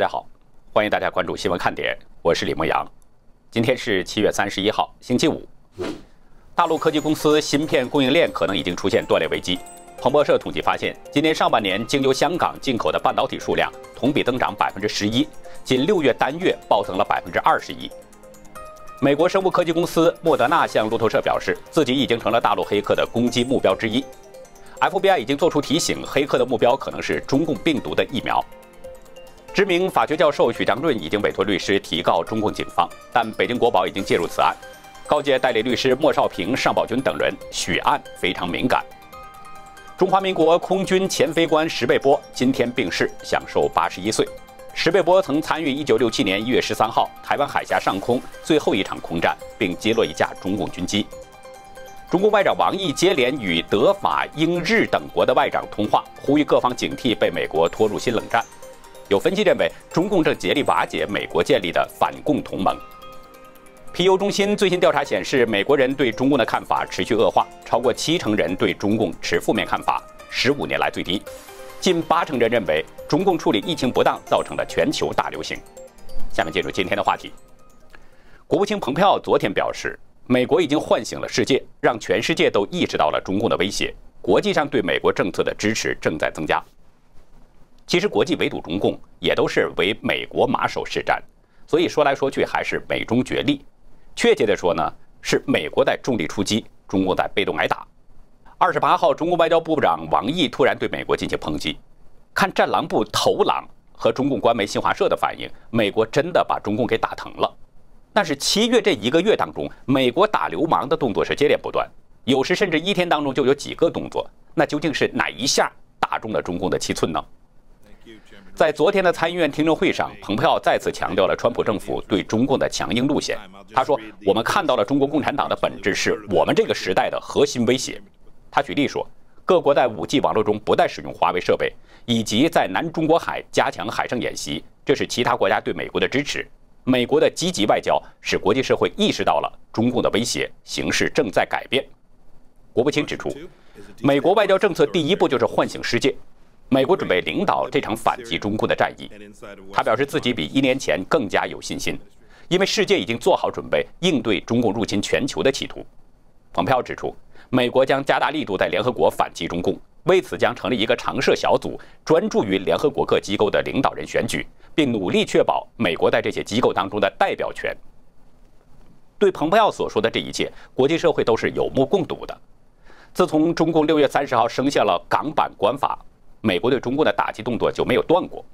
大家好，欢迎大家关注新闻看点，我是李梦阳。今天是七月三十一号，星期五。大陆科技公司芯片供应链可能已经出现断裂危机。彭博社统计发现，今年上半年经由香港进口的半导体数量同比增长百分之十一，仅六月单月暴增了百分之二十一。美国生物科技公司莫德纳向路透社表示，自己已经成了大陆黑客的攻击目标之一。FBI 已经做出提醒，黑客的目标可能是中共病毒的疫苗。知名法学教授许章润已经委托律师提告中共警方，但北京国保已经介入此案，告诫代理律师莫少平、尚宝军等人，许案非常敏感。中华民国空军前飞官石贝波今天病逝，享受八十一岁。石贝波曾参与1967年1月13号台湾海峡上空最后一场空战，并击落一架中共军机。中国外长王毅接连与德、法、英、日等国的外长通话，呼吁各方警惕被美国拖入新冷战。有分析认为，中共正竭力瓦解美国建立的反共同盟。皮尤中心最新调查显示，美国人对中共的看法持续恶化，超过七成人对中共持负面看法，十五年来最低。近八成人认为中共处理疫情不当，造成了全球大流行。下面进入今天的话题。国务卿蓬佩奥昨天表示，美国已经唤醒了世界，让全世界都意识到了中共的威胁，国际上对美国政策的支持正在增加。其实，国际围堵中共也都是为美国马首是瞻，所以说来说去还是美中角力。确切的说呢，是美国在重力出击，中共在被动挨打。二十八号，中国外交部部长王毅突然对美国进行抨击。看战狼部头狼和中共官媒新华社的反应，美国真的把中共给打疼了。但是七月这一个月当中，美国打流氓的动作是接连不断，有时甚至一天当中就有几个动作。那究竟是哪一下打中了中共的七寸呢？在昨天的参议院听证会上，蓬佩奥再次强调了川普政府对中共的强硬路线。他说：“我们看到了中国共产党的本质是我们这个时代的核心威胁。”他举例说，各国在 5G 网络中不再使用华为设备，以及在南中国海加强海上演习，这是其他国家对美国的支持。美国的积极外交使国际社会意识到了中共的威胁，形势正在改变。国务卿指出，美国外交政策第一步就是唤醒世界。美国准备领导这场反击中共的战役。他表示自己比一年前更加有信心，因为世界已经做好准备应对中共入侵全球的企图。蓬佩奥指出，美国将加大力度在联合国反击中共，为此将成立一个常设小组，专注于联合国各机构的领导人选举，并努力确保美国在这些机构当中的代表权。对蓬佩奥所说的这一切，国际社会都是有目共睹的。自从中共六月三十号生效了港版国安法。美国对中共的打击动作就没有断过。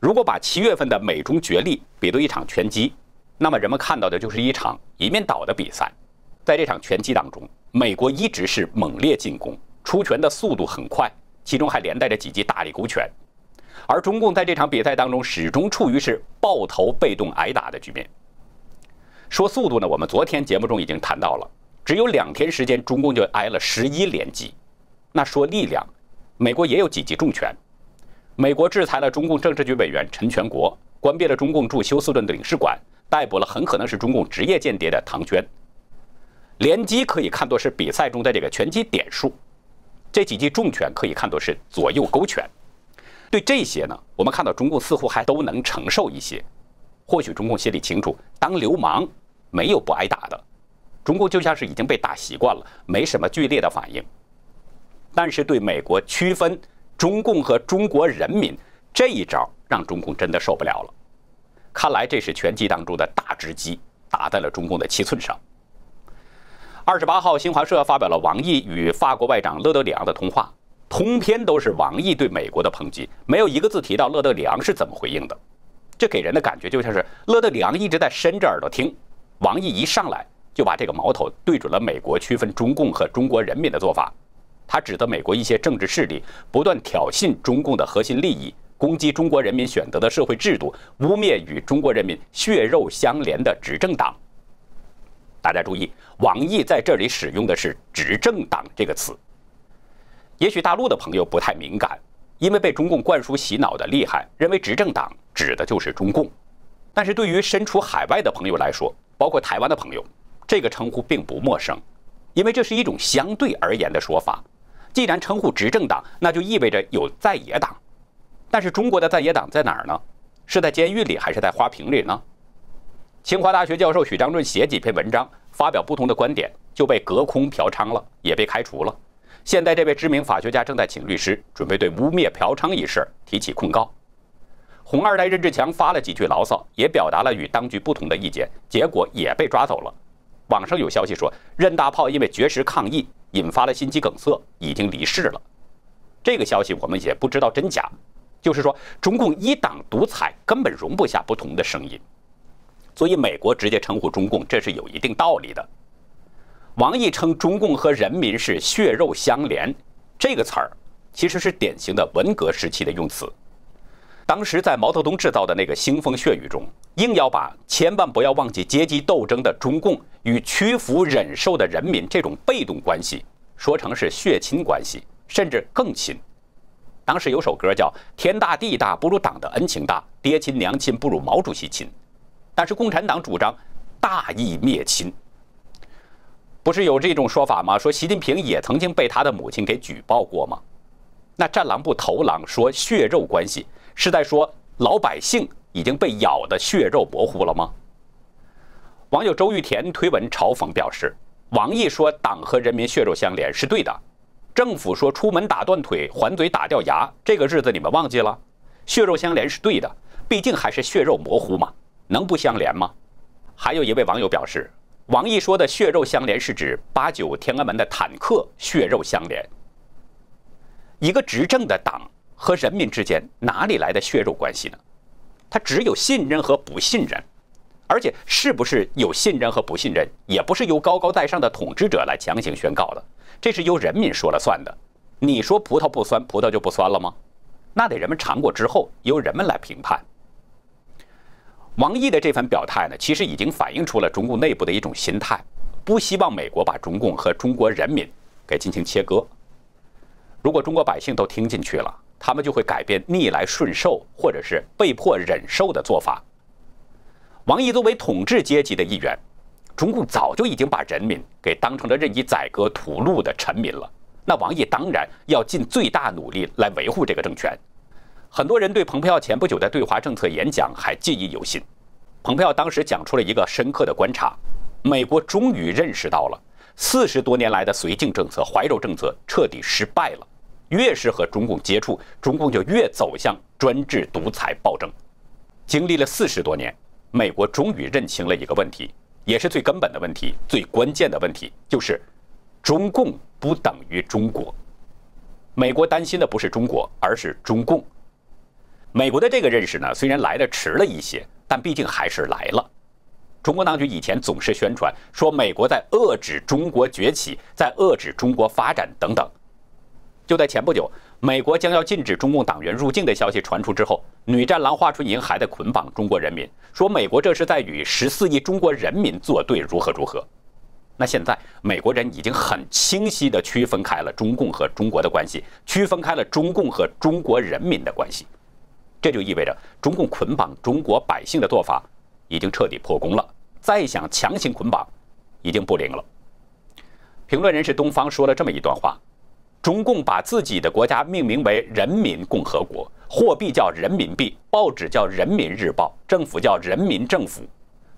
如果把七月份的美中角力比作一场拳击，那么人们看到的就是一场一面倒的比赛。在这场拳击当中，美国一直是猛烈进攻，出拳的速度很快，其中还连带着几记大力勾拳。而中共在这场比赛当中始终处于是抱头被动挨打的局面。说速度呢，我们昨天节目中已经谈到了，只有两天时间，中共就挨了十一连击。那说力量。美国也有几记重拳，美国制裁了中共政治局委员陈全国，关闭了中共驻休斯顿的领事馆，逮捕了很可能是中共职业间谍的唐娟。连击可以看作是比赛中的这个拳击点数，这几记重拳可以看作是左右勾拳。对这些呢，我们看到中共似乎还都能承受一些。或许中共心里清楚，当流氓没有不挨打的，中共就像是已经被打习惯了，没什么剧烈的反应。但是对美国区分中共和中国人民这一招，让中共真的受不了了。看来这是拳击当中的大直击，打在了中共的七寸上。二十八号，新华社发表了王毅与法国外长勒德里昂的通话，通篇都是王毅对美国的抨击，没有一个字提到勒德里昂是怎么回应的。这给人的感觉就像是勒德里昂一直在伸着耳朵听，王毅一上来就把这个矛头对准了美国区分中共和中国人民的做法。他指责美国一些政治势力不断挑衅中共的核心利益，攻击中国人民选择的社会制度，污蔑与中国人民血肉相连的执政党。大家注意，王毅在这里使用的是“执政党”这个词。也许大陆的朋友不太敏感，因为被中共灌输洗脑的厉害，认为执政党指的就是中共。但是对于身处海外的朋友来说，包括台湾的朋友，这个称呼并不陌生，因为这是一种相对而言的说法。既然称呼执政党，那就意味着有在野党。但是中国的在野党在哪儿呢？是在监狱里还是在花瓶里呢？清华大学教授许章润写几篇文章，发表不同的观点，就被隔空嫖娼了，也被开除了。现在这位知名法学家正在请律师，准备对污蔑嫖娼一事提起控告。红二代任志强发了几句牢骚，也表达了与当局不同的意见，结果也被抓走了。网上有消息说，任大炮因为绝食抗议，引发了心肌梗塞，已经离世了。这个消息我们也不知道真假，就是说中共一党独裁根本容不下不同的声音，所以美国直接称呼中共，这是有一定道理的。王毅称中共和人民是血肉相连，这个词儿其实是典型的文革时期的用词。当时在毛泽东制造的那个腥风血雨中，硬要把千万不要忘记阶级斗争的中共与屈服忍受的人民这种被动关系说成是血亲关系，甚至更亲。当时有首歌叫“天大地大不如党的恩情大，爹亲娘亲不如毛主席亲”，但是共产党主张大义灭亲。不是有这种说法吗？说习近平也曾经被他的母亲给举报过吗？那战狼部头狼说血肉关系，是在说老百姓已经被咬得血肉模糊了吗？网友周玉田推文嘲讽表示：“王毅说党和人民血肉相连是对的，政府说出门打断腿还嘴打掉牙，这个日子你们忘记了？血肉相连是对的，毕竟还是血肉模糊嘛，能不相连吗？”还有一位网友表示。王毅说的“血肉相连”是指八九天安门的坦克血肉相连。一个执政的党和人民之间哪里来的血肉关系呢？他只有信任和不信任，而且是不是有信任和不信任，也不是由高高在上的统治者来强行宣告的，这是由人民说了算的。你说葡萄不酸，葡萄就不酸了吗？那得人们尝过之后，由人们来评判。王毅的这番表态呢，其实已经反映出了中共内部的一种心态，不希望美国把中共和中国人民给进行切割。如果中国百姓都听进去了，他们就会改变逆来顺受或者是被迫忍受的做法。王毅作为统治阶级的一员，中共早就已经把人民给当成了任意宰割屠戮的臣民了。那王毅当然要尽最大努力来维护这个政权。很多人对蓬佩奥前不久的对华政策演讲还记忆犹新。蓬佩奥当时讲出了一个深刻的观察：美国终于认识到了四十多年来的绥靖政策、怀柔政策彻底失败了。越是和中共接触，中共就越走向专制、独裁、暴政。经历了四十多年，美国终于认清了一个问题，也是最根本的问题、最关键的问题，就是中共不等于中国。美国担心的不是中国，而是中共。美国的这个认识呢，虽然来的迟了一些，但毕竟还是来了。中国当局以前总是宣传说美国在遏制中国崛起，在遏制中国发展等等。就在前不久，美国将要禁止中共党员入境的消息传出之后，女战狼华春莹还在捆绑中国人民，说美国这是在与十四亿中国人民作对，如何如何。那现在美国人已经很清晰地区分开了中共和中国的关系，区分开了中共和中国人民的关系。这就意味着中共捆绑中国百姓的做法已经彻底破功了，再想强行捆绑，已经不灵了。评论人士东方说了这么一段话：中共把自己的国家命名为人民共和国，货币叫人民币，报纸叫人民日报，政府叫人民政府。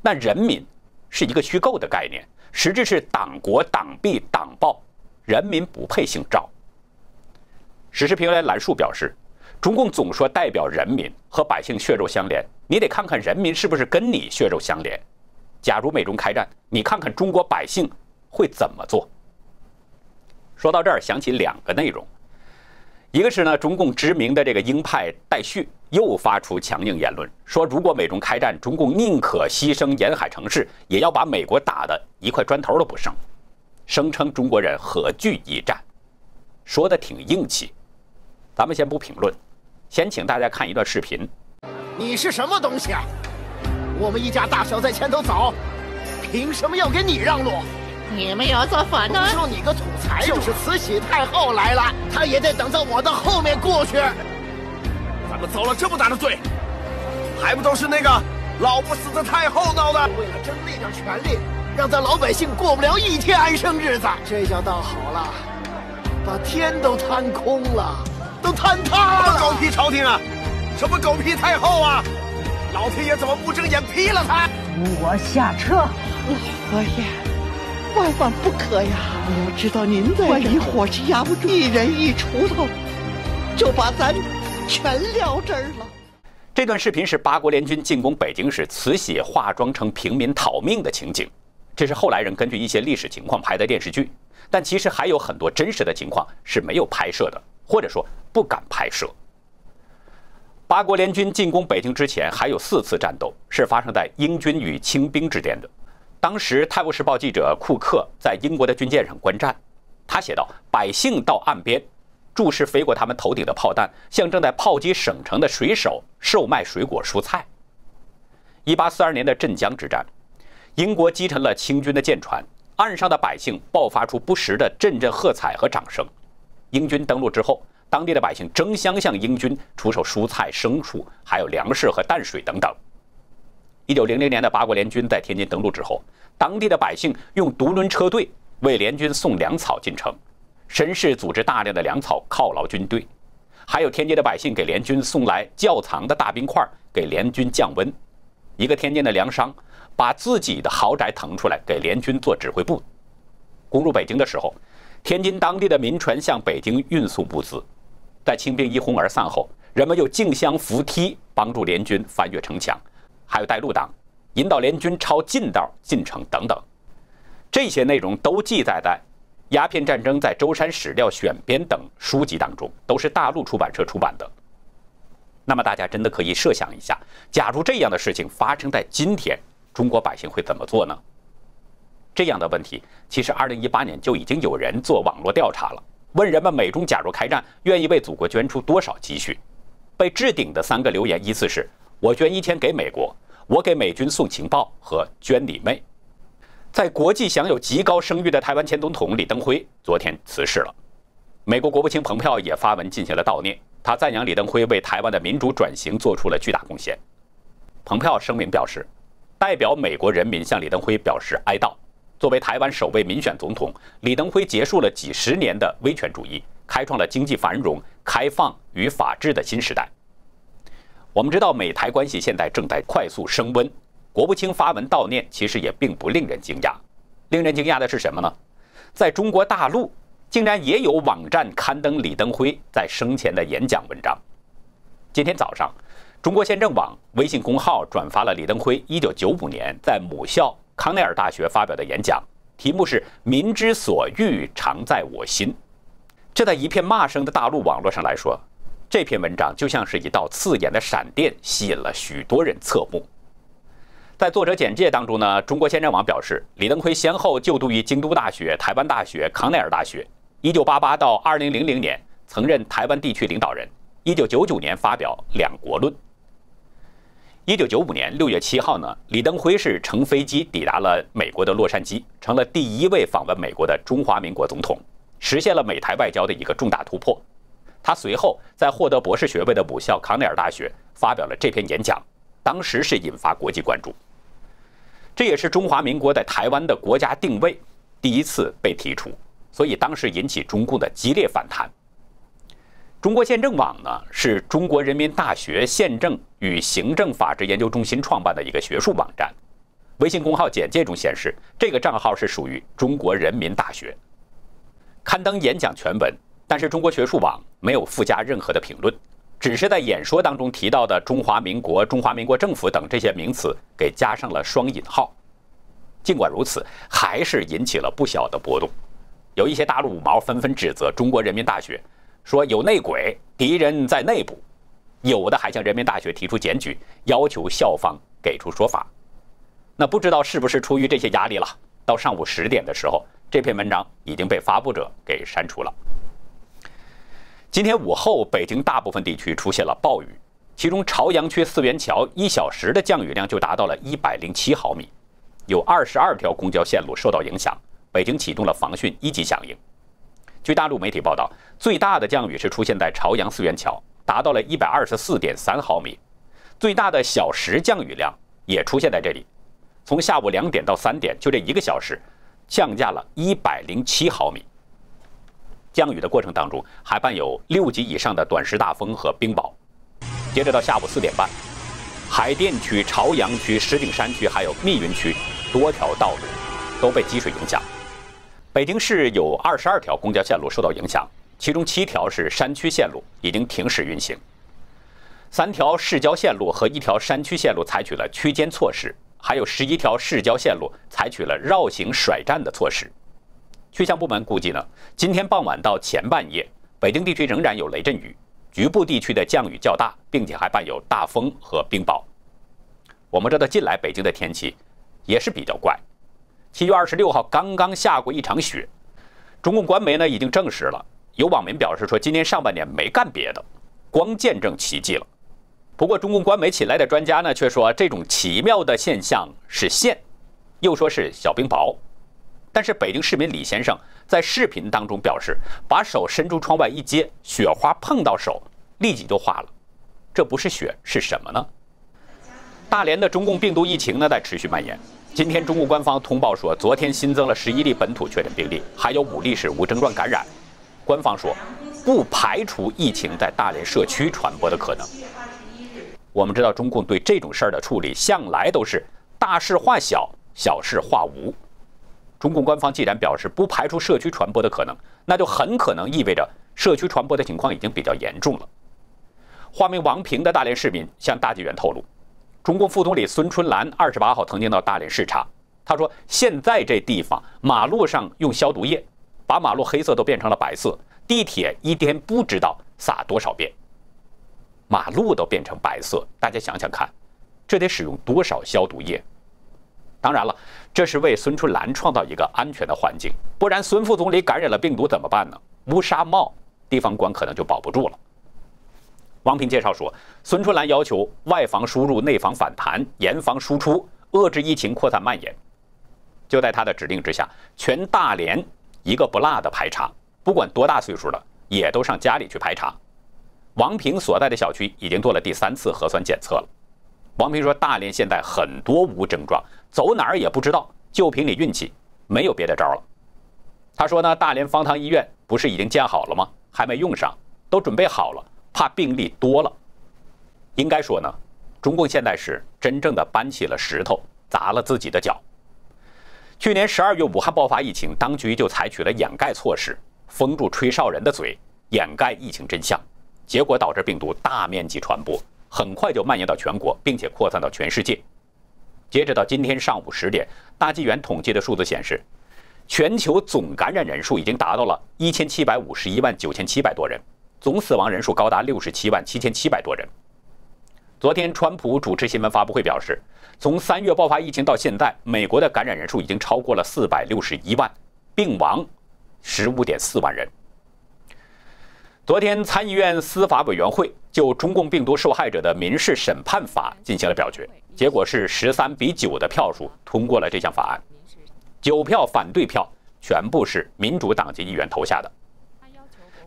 那人民是一个虚构的概念，实质是党国、党币、党报，人民不配姓赵。时事评论员兰树表示。中共总说代表人民和百姓血肉相连，你得看看人民是不是跟你血肉相连。假如美中开战，你看看中国百姓会怎么做？说到这儿，想起两个内容，一个是呢，中共知名的这个鹰派戴旭又发出强硬言论，说如果美中开战，中共宁可牺牲沿海城市，也要把美国打的一块砖头都不剩，声称中国人何惧一战，说的挺硬气。咱们先不评论。先请大家看一段视频。你是什么东西啊？我们一家大小在前头走，凭什么要给你让路？你们要造反呢？就你个土财主！就是慈禧太后来了，她也得等在我的后面过去。咱们遭了这么大的罪，还不都是那个老不死的太后闹的？为了争那点权利，让咱老百姓过不了一天安生日子。这下倒好了，把天都摊空了。都坍塌了！狗屁朝廷啊，什么狗屁太后啊！老天爷怎么不睁眼劈了他？我下车。老佛爷，万万不可呀！我要知道您在，万一火气压不住，一人一锄头，就把咱全撂这儿了。这段视频是八国联军进攻北京时，慈禧化妆成平民讨命的情景。这是后来人根据一些历史情况拍的电视剧，但其实还有很多真实的情况是没有拍摄的，或者说不敢拍摄。八国联军进攻北京之前，还有四次战斗是发生在英军与清兵之间的。当时，《泰晤士报》记者库克在英国的军舰上观战，他写道：“百姓到岸边，注视飞过他们头顶的炮弹，像正在炮击省城的水手售卖水果蔬菜。”1842 年的镇江之战，英国击沉了清军的舰船，岸上的百姓爆发出不时的阵阵喝彩和掌声。英军登陆之后。当地的百姓争相向英军出售蔬菜、牲畜，还有粮食和淡水等等。一九零零年的八国联军在天津登陆之后，当地的百姓用独轮车队为联军送粮草进城，绅士组织大量的粮草犒劳军队，还有天津的百姓给联军送来窖藏的大冰块，给联军降温。一个天津的粮商把自己的豪宅腾出来给联军做指挥部。攻入北京的时候，天津当地的民船向北京运送物资。在清兵一哄而散后，人们又竞相扶梯帮助联军翻越城墙，还有带路党引导联军抄近道进城等等。这些内容都记载在《鸦片战争在舟山史料选编》等书籍当中，都是大陆出版社出版的。那么大家真的可以设想一下，假如这样的事情发生在今天，中国百姓会怎么做呢？这样的问题，其实2018年就已经有人做网络调查了。问人们美中假如开战，愿意为祖国捐出多少积蓄？被置顶的三个留言依次是：我捐一千给美国，我给美军送情报和捐你妹。在国际享有极高声誉的台湾前总统李登辉昨天辞世了，美国国务卿蓬佩奥也发文进行了悼念，他赞扬李登辉为台湾的民主转型做出了巨大贡献。蓬佩奥声明表示，代表美国人民向李登辉表示哀悼。作为台湾首位民选总统，李登辉结束了几十年的威权主义，开创了经济繁荣、开放与法治的新时代。我们知道，美台关系现在正在快速升温。国务卿发文悼念，其实也并不令人惊讶。令人惊讶的是什么呢？在中国大陆，竟然也有网站刊登李登辉在生前的演讲文章。今天早上，中国宪政网微信公号转发了李登辉1995年在母校。康奈尔大学发表的演讲，题目是“民之所欲，常在我心”。这在一片骂声的大陆网络上来说，这篇文章就像是一道刺眼的闪电，吸引了许多人侧目。在作者简介当中呢，中国宪政网表示，李登辉先后就读于京都大学、台湾大学、康奈尔大学。1988到2000年曾任台湾地区领导人。1999年发表《两国论》。一九九五年六月七号呢，李登辉是乘飞机抵达了美国的洛杉矶，成了第一位访问美国的中华民国总统，实现了美台外交的一个重大突破。他随后在获得博士学位的母校康奈尔大学发表了这篇演讲，当时是引发国际关注。这也是中华民国在台湾的国家定位第一次被提出，所以当时引起中共的激烈反弹。中国宪政网呢，是中国人民大学宪政与行政法治研究中心创办的一个学术网站。微信公号简介中显示，这个账号是属于中国人民大学，刊登演讲全文。但是中国学术网没有附加任何的评论，只是在演说当中提到的“中华民国”“中华民国政府”等这些名词给加上了双引号。尽管如此，还是引起了不小的波动。有一些大陆五毛纷纷指责中国人民大学。说有内鬼，敌人在内部，有的还向人民大学提出检举，要求校方给出说法。那不知道是不是出于这些压力了？到上午十点的时候，这篇文章已经被发布者给删除了。今天午后，北京大部分地区出现了暴雨，其中朝阳区四元桥一小时的降雨量就达到了一百零七毫米，有二十二条公交线路受到影响，北京启动了防汛一级响应。据大陆媒体报道，最大的降雨是出现在朝阳四元桥，达到了一百二十四点三毫米；最大的小时降雨量也出现在这里，从下午两点到三点，就这一个小时，降价了一百零七毫米。降雨的过程当中，还伴有六级以上的短时大风和冰雹。接着到下午四点半，海淀区、朝阳区、石景山区还有密云区多条道路都被积水影响。北京市有二十二条公交线路受到影响，其中七条是山区线路，已经停驶运行；三条市郊线路和一条山区线路采取了区间措施，还有十一条市郊线路采取了绕行甩站的措施。气象部门估计呢，今天傍晚到前半夜，北京地区仍然有雷阵雨，局部地区的降雨较大，并且还伴有大风和冰雹。我们知道，近来北京的天气也是比较怪。七月二十六号刚刚下过一场雪，中共官媒呢已经证实了。有网民表示说，今年上半年没干别的，光见证奇迹了。不过，中共官媒请来的专家呢却说，这种奇妙的现象是线，又说是小冰雹。但是，北京市民李先生在视频当中表示，把手伸出窗外一接，雪花碰到手，立即就化了。这不是雪是什么呢？大连的中共病毒疫情呢在持续蔓延。今天，中共官方通报说，昨天新增了十一例本土确诊病例，还有五例是无症状感染。官方说，不排除疫情在大连社区传播的可能。我们知道，中共对这种事儿的处理向来都是大事化小，小事化无。中共官方既然表示不排除社区传播的可能，那就很可能意味着社区传播的情况已经比较严重了。化名王平的大连市民向大纪元透露。中共副总理孙春兰二十八号曾经到大连视察，他说：“现在这地方马路上用消毒液，把马路黑色都变成了白色，地铁一天不知道撒多少遍，马路都变成白色。大家想想看，这得使用多少消毒液？当然了，这是为孙春兰创造一个安全的环境，不然孙副总理感染了病毒怎么办呢？乌纱帽，地方官可能就保不住了。”王平介绍说，孙春兰要求外防输入，内防反弹，严防输出，遏制疫情扩散蔓延。就在他的指令之下，全大连一个不落的排查，不管多大岁数的，也都上家里去排查。王平所在的小区已经做了第三次核酸检测了。王平说，大连现在很多无症状，走哪儿也不知道，就凭你运气，没有别的招了。他说呢，大连方舱医院不是已经建好了吗？还没用上，都准备好了。怕病例多了，应该说呢，中共现在是真正的搬起了石头砸了自己的脚。去年十二月武汉爆发疫情，当局就采取了掩盖措施，封住吹哨人的嘴，掩盖疫情真相，结果导致病毒大面积传播，很快就蔓延到全国，并且扩散到全世界。截止到今天上午十点，大纪元统计的数字显示，全球总感染人数已经达到了一千七百五十一万九千七百多人。总死亡人数高达六十七万七千七百多人。昨天，川普主持新闻发布会表示，从三月爆发疫情到现在，美国的感染人数已经超过了四百六十一万，病亡十五点四万人。昨天，参议院司法委员会就中共病毒受害者的民事审判法进行了表决，结果是十三比九的票数通过了这项法案，九票反对票全部是民主党籍议员投下的。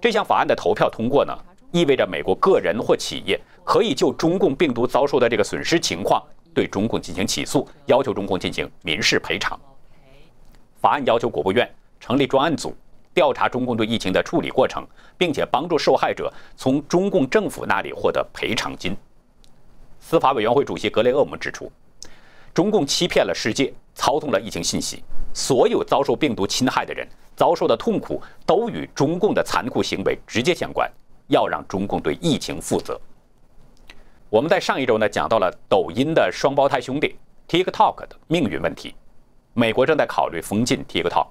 这项法案的投票通过呢，意味着美国个人或企业可以就中共病毒遭受的这个损失情况对中共进行起诉，要求中共进行民事赔偿。法案要求国务院成立专案组，调查中共对疫情的处理过程，并且帮助受害者从中共政府那里获得赔偿金。司法委员会主席格雷厄姆指出，中共欺骗了世界，操纵了疫情信息，所有遭受病毒侵害的人。遭受的痛苦都与中共的残酷行为直接相关，要让中共对疫情负责。我们在上一周呢讲到了抖音的双胞胎兄弟 TikTok 的命运问题，美国正在考虑封禁 TikTok。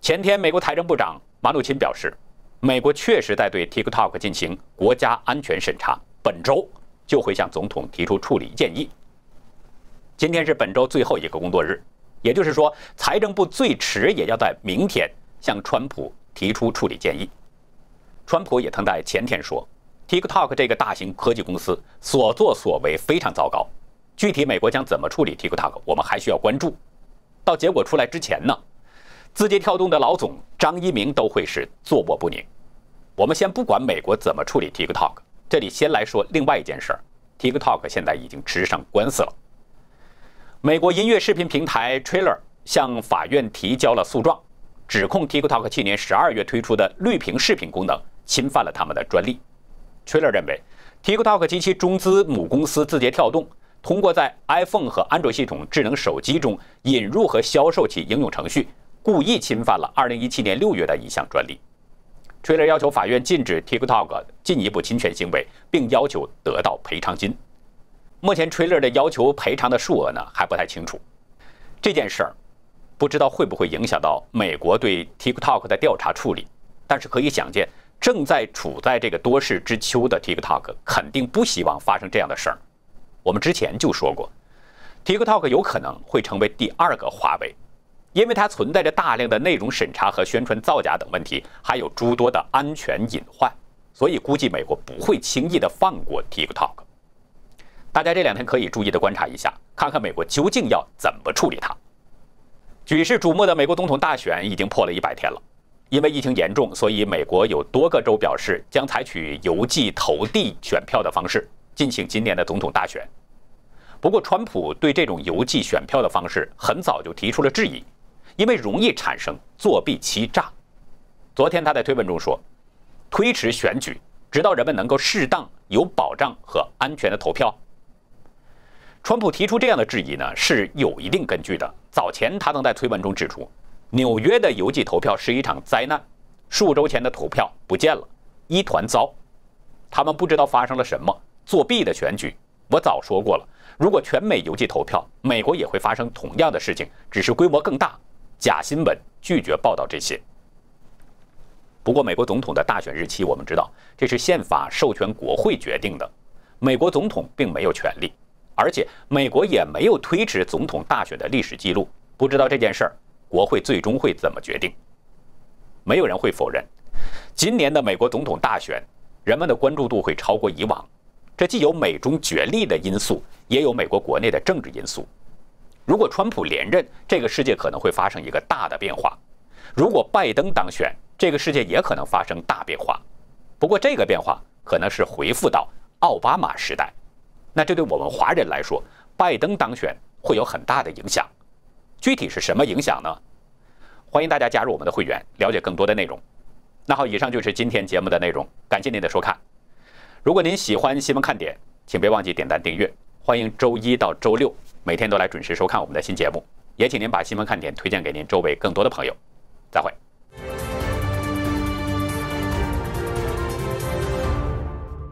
前天，美国财政部长马努钦表示，美国确实在对 TikTok 进行国家安全审查，本周就会向总统提出处理建议。今天是本周最后一个工作日。也就是说，财政部最迟也要在明天向川普提出处理建议。川普也曾在前天说，TikTok 这个大型科技公司所作所为非常糟糕。具体美国将怎么处理 TikTok，我们还需要关注。到结果出来之前呢，字节跳动的老总张一鸣都会是坐卧不宁。我们先不管美国怎么处理 TikTok，这里先来说另外一件事儿：TikTok 现在已经吃上官司了。美国音乐视频平台 Trailer 向法院提交了诉状，指控 TikTok 去年十二月推出的绿屏视频功能侵犯了他们的专利。Trailer 认为 TikTok 及其中资母公司字节跳动，通过在 iPhone 和安卓系统智能手机中引入和销售其应用程序，故意侵犯了2017年6月的一项专利。Trailer 要求法院禁止 TikTok 进一步侵权行为，并要求得到赔偿金。目前 Trailer 的要求赔偿的数额呢还不太清楚。这件事儿不知道会不会影响到美国对 TikTok 的调查处理，但是可以想见。正在处在这个多事之秋的 TikTok 肯定不希望发生这样的事儿。我们之前就说过，TikTok 有可能会成为第二个华为，因为它存在着大量的内容审查和宣传造假等问题，还有诸多的安全隐患，所以估计美国不会轻易的放过 TikTok。大家这两天可以注意的观察一下，看看美国究竟要怎么处理它。举世瞩目的美国总统大选已经破了一百天了。因为疫情严重，所以美国有多个州表示将采取邮寄投递选票的方式进行今年的总统大选。不过，川普对这种邮寄选票的方式很早就提出了质疑，因为容易产生作弊欺诈。昨天他在推文中说，推迟选举，直到人们能够适当、有保障和安全的投票。川普提出这样的质疑呢，是有一定根据的。早前他曾在推文中指出。纽约的邮寄投票是一场灾难，数周前的投票不见了，一团糟。他们不知道发生了什么，作弊的选举。我早说过了，如果全美邮寄投票，美国也会发生同样的事情，只是规模更大。假新闻拒绝报道这些。不过，美国总统的大选日期，我们知道这是宪法授权国会决定的，美国总统并没有权利，而且美国也没有推迟总统大选的历史记录。不知道这件事儿。国会最终会怎么决定？没有人会否认，今年的美国总统大选，人们的关注度会超过以往。这既有美中角力的因素，也有美国国内的政治因素。如果川普连任，这个世界可能会发生一个大的变化；如果拜登当选，这个世界也可能发生大变化。不过，这个变化可能是回复到奥巴马时代。那这对我们华人来说，拜登当选会有很大的影响。具体是什么影响呢？欢迎大家加入我们的会员，了解更多的内容。那好，以上就是今天节目的内容，感谢您的收看。如果您喜欢新闻看点，请别忘记点赞订阅。欢迎周一到周六每天都来准时收看我们的新节目，也请您把新闻看点推荐给您周围更多的朋友。再会。